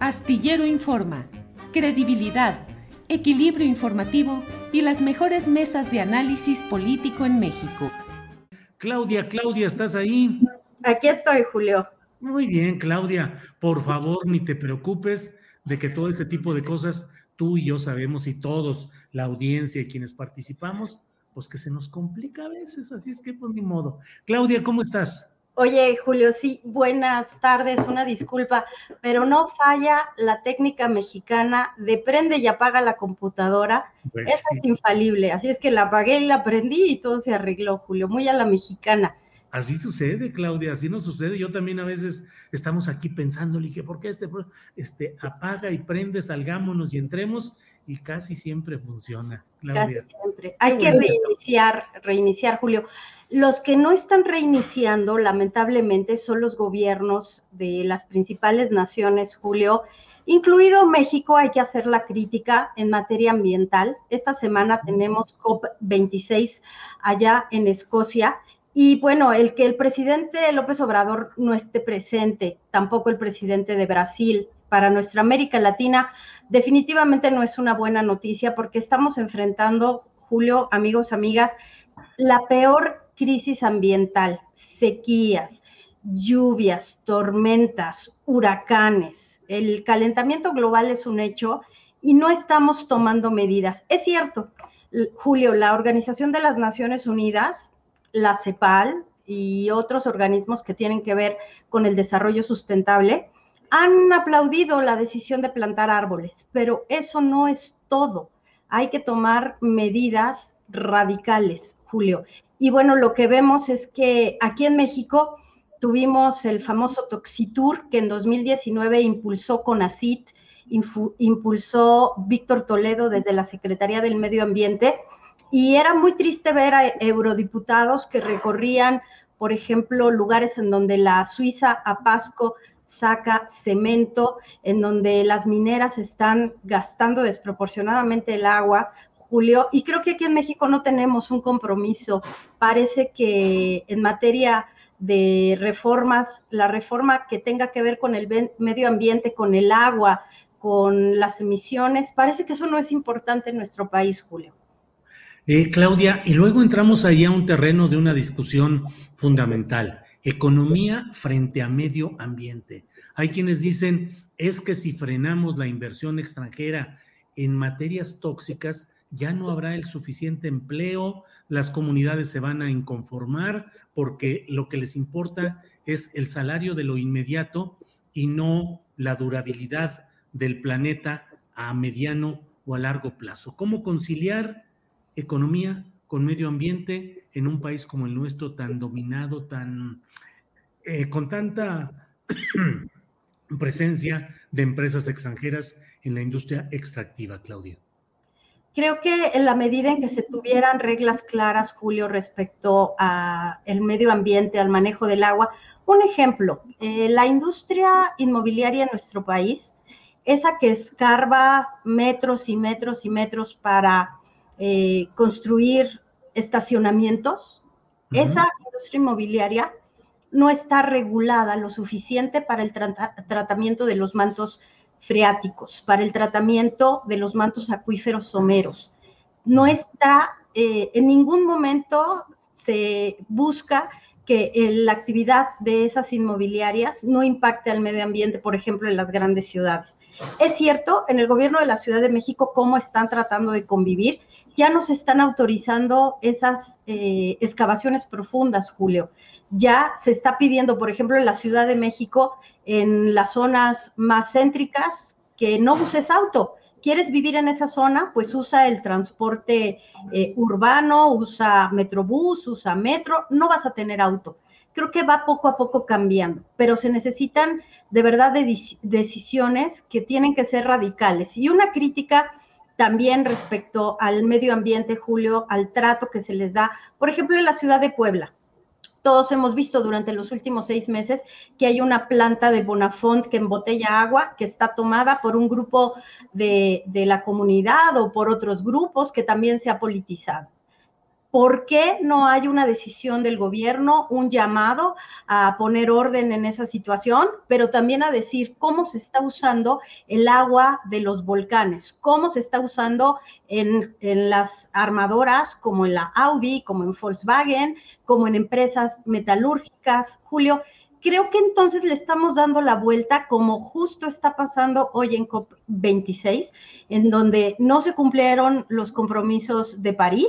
Astillero Informa, credibilidad, equilibrio informativo y las mejores mesas de análisis político en México. Claudia, Claudia, ¿estás ahí? Aquí estoy, Julio. Muy bien, Claudia. Por favor, ni te preocupes de que todo ese tipo de cosas tú y yo sabemos y todos, la audiencia y quienes participamos, pues que se nos complica a veces, así es que pues ni modo. Claudia, ¿cómo estás? Oye, Julio, sí, buenas tardes, una disculpa, pero no falla la técnica mexicana de prende y apaga la computadora. Pues Esa sí. es infalible, así es que la apagué y la prendí y todo se arregló, Julio, muy a la mexicana. Así sucede, Claudia, así nos sucede. Yo también a veces estamos aquí pensándole que por qué este, este apaga y prende, salgámonos y entremos y casi siempre funciona, Casi Claudia. siempre. Hay que reiniciar, reiniciar, Julio. Los que no están reiniciando, lamentablemente, son los gobiernos de las principales naciones, Julio, incluido México, hay que hacer la crítica en materia ambiental. Esta semana tenemos COP26 allá en Escocia. Y bueno, el que el presidente López Obrador no esté presente, tampoco el presidente de Brasil, para nuestra América Latina, definitivamente no es una buena noticia porque estamos enfrentando, Julio, amigos, amigas, la peor crisis ambiental, sequías, lluvias, tormentas, huracanes. El calentamiento global es un hecho y no estamos tomando medidas. Es cierto, Julio, la Organización de las Naciones Unidas, la CEPAL y otros organismos que tienen que ver con el desarrollo sustentable, han aplaudido la decisión de plantar árboles, pero eso no es todo. Hay que tomar medidas radicales, Julio. Y bueno, lo que vemos es que aquí en México tuvimos el famoso Toxitur que en 2019 impulsó CONACIT, impulsó Víctor Toledo desde la Secretaría del Medio Ambiente. Y era muy triste ver a eurodiputados que recorrían, por ejemplo, lugares en donde la Suiza Apasco saca cemento, en donde las mineras están gastando desproporcionadamente el agua, Julio, y creo que aquí en México no tenemos un compromiso. Parece que en materia de reformas, la reforma que tenga que ver con el medio ambiente, con el agua, con las emisiones, parece que eso no es importante en nuestro país, Julio. Eh, Claudia, y luego entramos ahí a un terreno de una discusión fundamental, economía frente a medio ambiente. Hay quienes dicen, es que si frenamos la inversión extranjera en materias tóxicas, ya no habrá el suficiente empleo, las comunidades se van a inconformar porque lo que les importa es el salario de lo inmediato y no la durabilidad del planeta a mediano o a largo plazo. ¿Cómo conciliar economía con medio ambiente en un país como el nuestro tan dominado, tan eh, con tanta presencia de empresas extranjeras en la industria extractiva, Claudia? Creo que en la medida en que se tuvieran reglas claras, Julio, respecto a el medio ambiente, al manejo del agua, un ejemplo, eh, la industria inmobiliaria en nuestro país, esa que escarba metros y metros y metros para eh, construir estacionamientos, esa industria inmobiliaria no está regulada lo suficiente para el trata- tratamiento de los mantos freáticos para el tratamiento de los mantos acuíferos someros. No está, eh, en ningún momento se busca que la actividad de esas inmobiliarias no impacte al medio ambiente, por ejemplo, en las grandes ciudades. Es cierto, en el gobierno de la Ciudad de México, cómo están tratando de convivir, ya nos están autorizando esas eh, excavaciones profundas, Julio. Ya se está pidiendo, por ejemplo, en la Ciudad de México, en las zonas más céntricas, que no uses auto. ¿Quieres vivir en esa zona? Pues usa el transporte eh, urbano, usa Metrobús, usa metro, no vas a tener auto. Creo que va poco a poco cambiando, pero se necesitan de verdad decisiones que tienen que ser radicales. Y una crítica también respecto al medio ambiente, Julio, al trato que se les da, por ejemplo, en la ciudad de Puebla. Todos hemos visto durante los últimos seis meses que hay una planta de Bonafont que embotella agua, que está tomada por un grupo de, de la comunidad o por otros grupos que también se ha politizado. ¿Por qué no hay una decisión del gobierno, un llamado a poner orden en esa situación, pero también a decir cómo se está usando el agua de los volcanes, cómo se está usando en, las armadoras como en la Audi, como en Volkswagen, como en empresas metalúrgicas? Julio, creo que entonces le estamos dando la vuelta como justo está pasando hoy en COP26, en donde no se cumplieron los compromisos de París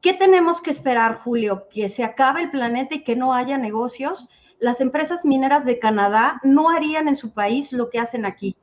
¿Qué tenemos que esperar, Julio? ¿Que se acabe el planeta y que no haya negocios? Las empresas mineras de Canadá no harían en su país lo que hacen aquí.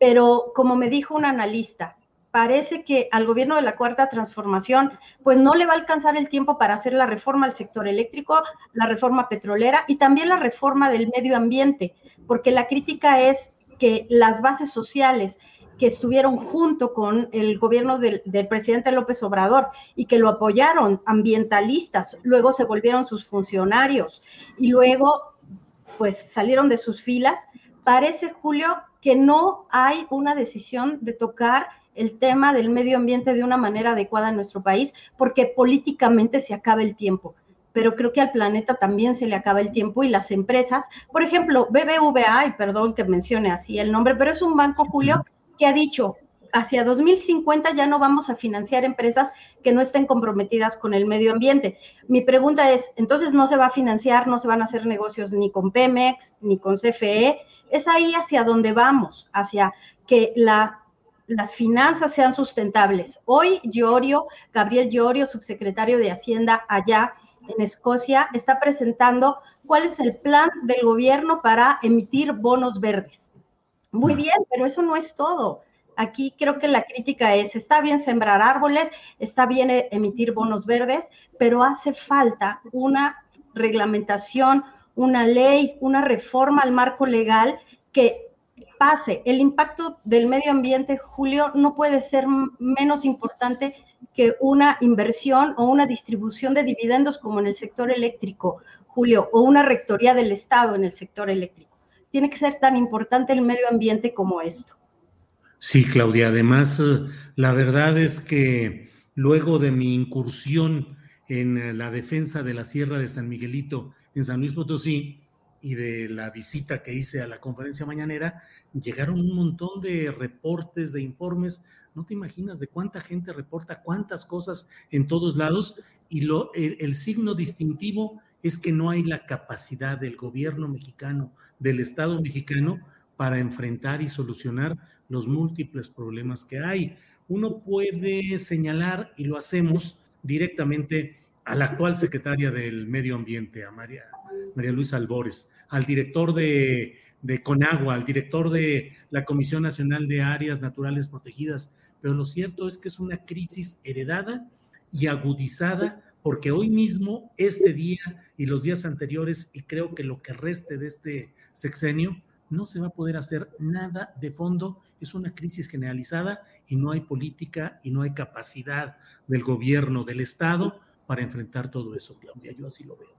Pero como me dijo un analista, parece que al gobierno de la Cuarta Transformación, pues no le va a alcanzar el tiempo para hacer la reforma al sector eléctrico, la reforma petrolera y también la reforma del medio ambiente, porque la crítica es que las bases sociales que estuvieron junto con el gobierno del, presidente López Obrador y que lo apoyaron, ambientalistas, luego se volvieron sus funcionarios y luego pues salieron de sus filas. Parece, Julio, que no hay una decisión de tocar el tema del medio ambiente de una manera adecuada en nuestro país, porque políticamente se acaba el tiempo. Pero creo que al planeta también se le acaba el tiempo y las empresas, por ejemplo, BBVA, y perdón que mencione así el nombre, pero es un banco, Julio, que ha dicho, hacia 2050 ya no vamos a financiar empresas que no estén comprometidas con el medio ambiente. Mi pregunta es, entonces no se va a financiar, no se van a hacer negocios ni con Pemex, ni con CFE. Es ahí hacia donde vamos, hacia que la, las finanzas sean sustentables. Hoy Llorio, Gabriel Llorio, subsecretario de Hacienda allá en Escocia, está presentando cuál es el plan del gobierno para emitir bonos verdes muy bien, pero eso no es todo. Aquí creo que la crítica es, está bien sembrar árboles, está bien e-, emitir bonos verdes, pero hace falta una reglamentación, una ley, una reforma al marco legal que pase. El impacto del medio ambiente, Julio, no puede ser menos importante que una inversión o una distribución de dividendos como en el sector eléctrico, Julio, o una rectoría del Estado en el sector eléctrico tiene que ser tan importante el medio ambiente como esto. Sí, Claudia, además, eh, la verdad es que luego de mi incursión en eh, la defensa de la Sierra de San Miguelito en San Luis Potosí y de la visita que hice a la conferencia mañanera, llegaron un montón de reportes, de informes. No te imaginas de cuánta gente reporta cuántas cosas en todos lados y el signo distintivo es que no hay la capacidad del gobierno mexicano, del Estado mexicano, para enfrentar y solucionar los múltiples problemas que hay. Uno puede señalar, y lo hacemos directamente a la actual secretaria del Medio Ambiente, a María, María Luisa Albores, al director de, de Conagua, al director de la Comisión Nacional de Áreas Naturales Protegidas, pero lo cierto es que es una crisis heredada y agudizada porque hoy mismo, este día y los días anteriores, y creo que lo que reste de este sexenio, no se va a poder hacer nada de fondo. Es una crisis generalizada y no hay política y no hay capacidad del gobierno, del Estado, para enfrentar todo eso, Claudia. Yo así lo veo.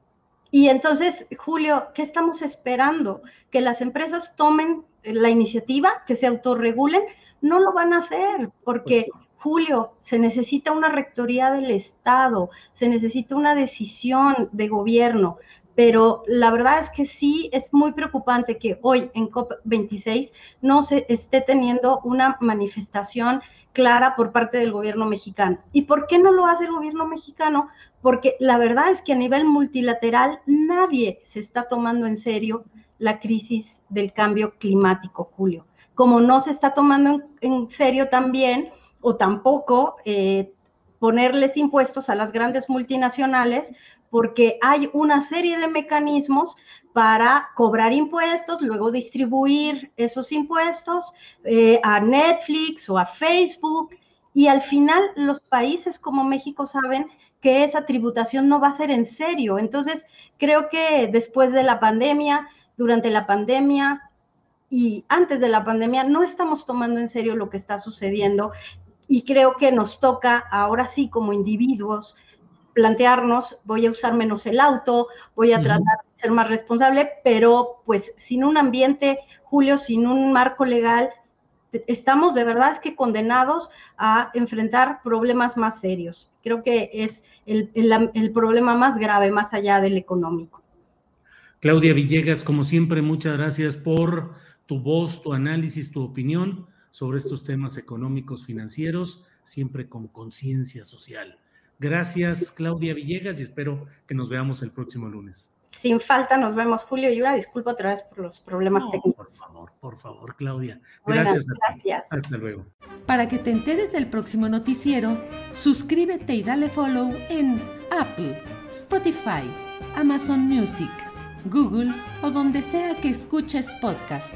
Y entonces, Julio, ¿qué estamos esperando? Que las empresas tomen la iniciativa, que se autorregulen. No lo van a hacer porque Julio, se necesita una rectoría del Estado, se necesita una decisión de gobierno, pero la verdad es que sí es muy preocupante que hoy en COP26 no se esté teniendo una manifestación clara por parte del gobierno mexicano. ¿Y por qué no lo hace el gobierno mexicano? Porque la verdad es que a nivel multilateral nadie se está tomando en serio la crisis del cambio climático, Julio. Como no se está tomando en, serio también o tampoco eh, ponerles impuestos a las grandes multinacionales, porque hay una serie de mecanismos para cobrar impuestos, luego distribuir esos impuestos eh, a Netflix o a Facebook, y al final los países como México saben que esa tributación no va a ser en serio. Entonces, creo que después de la pandemia, durante la pandemia y antes de la pandemia, no estamos tomando en serio lo que está sucediendo y creo que nos toca ahora sí como individuos plantearnos, voy a usar menos el auto, voy a tratar de ser más responsable, pero pues sin un ambiente, Julio, sin un marco legal, estamos de verdad es que condenados a enfrentar problemas más serios. Creo que es el, el problema más grave, más allá del económico. Claudia Villegas, como siempre, muchas gracias por tu voz, tu análisis, tu opinión sobre estos temas económicos, financieros, siempre con conciencia social. Gracias, Claudia Villegas, y espero que nos veamos el próximo lunes. Sin falta, nos vemos, Julio y una disculpa otra vez por los problemas técnicos. Por favor, por favor, Claudia. Gracias a ti. Hasta luego. Para que te enteres del próximo noticiero, suscríbete y dale follow en Apple, Spotify, Amazon Music, Google o donde sea que escuches podcast.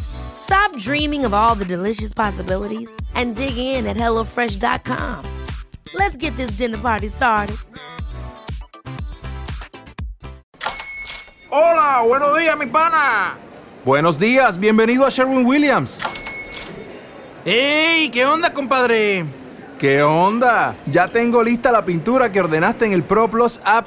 Stop dreaming of all the delicious possibilities and dig in at HelloFresh.com. Let's get this dinner party started. Hola, buenos días, mi pana. Buenos días, bienvenido a Sherwin Williams. ¡Ey! ¿Qué onda, compadre? ¿Qué onda? Ya tengo lista la pintura que ordenaste en el ProPlus app.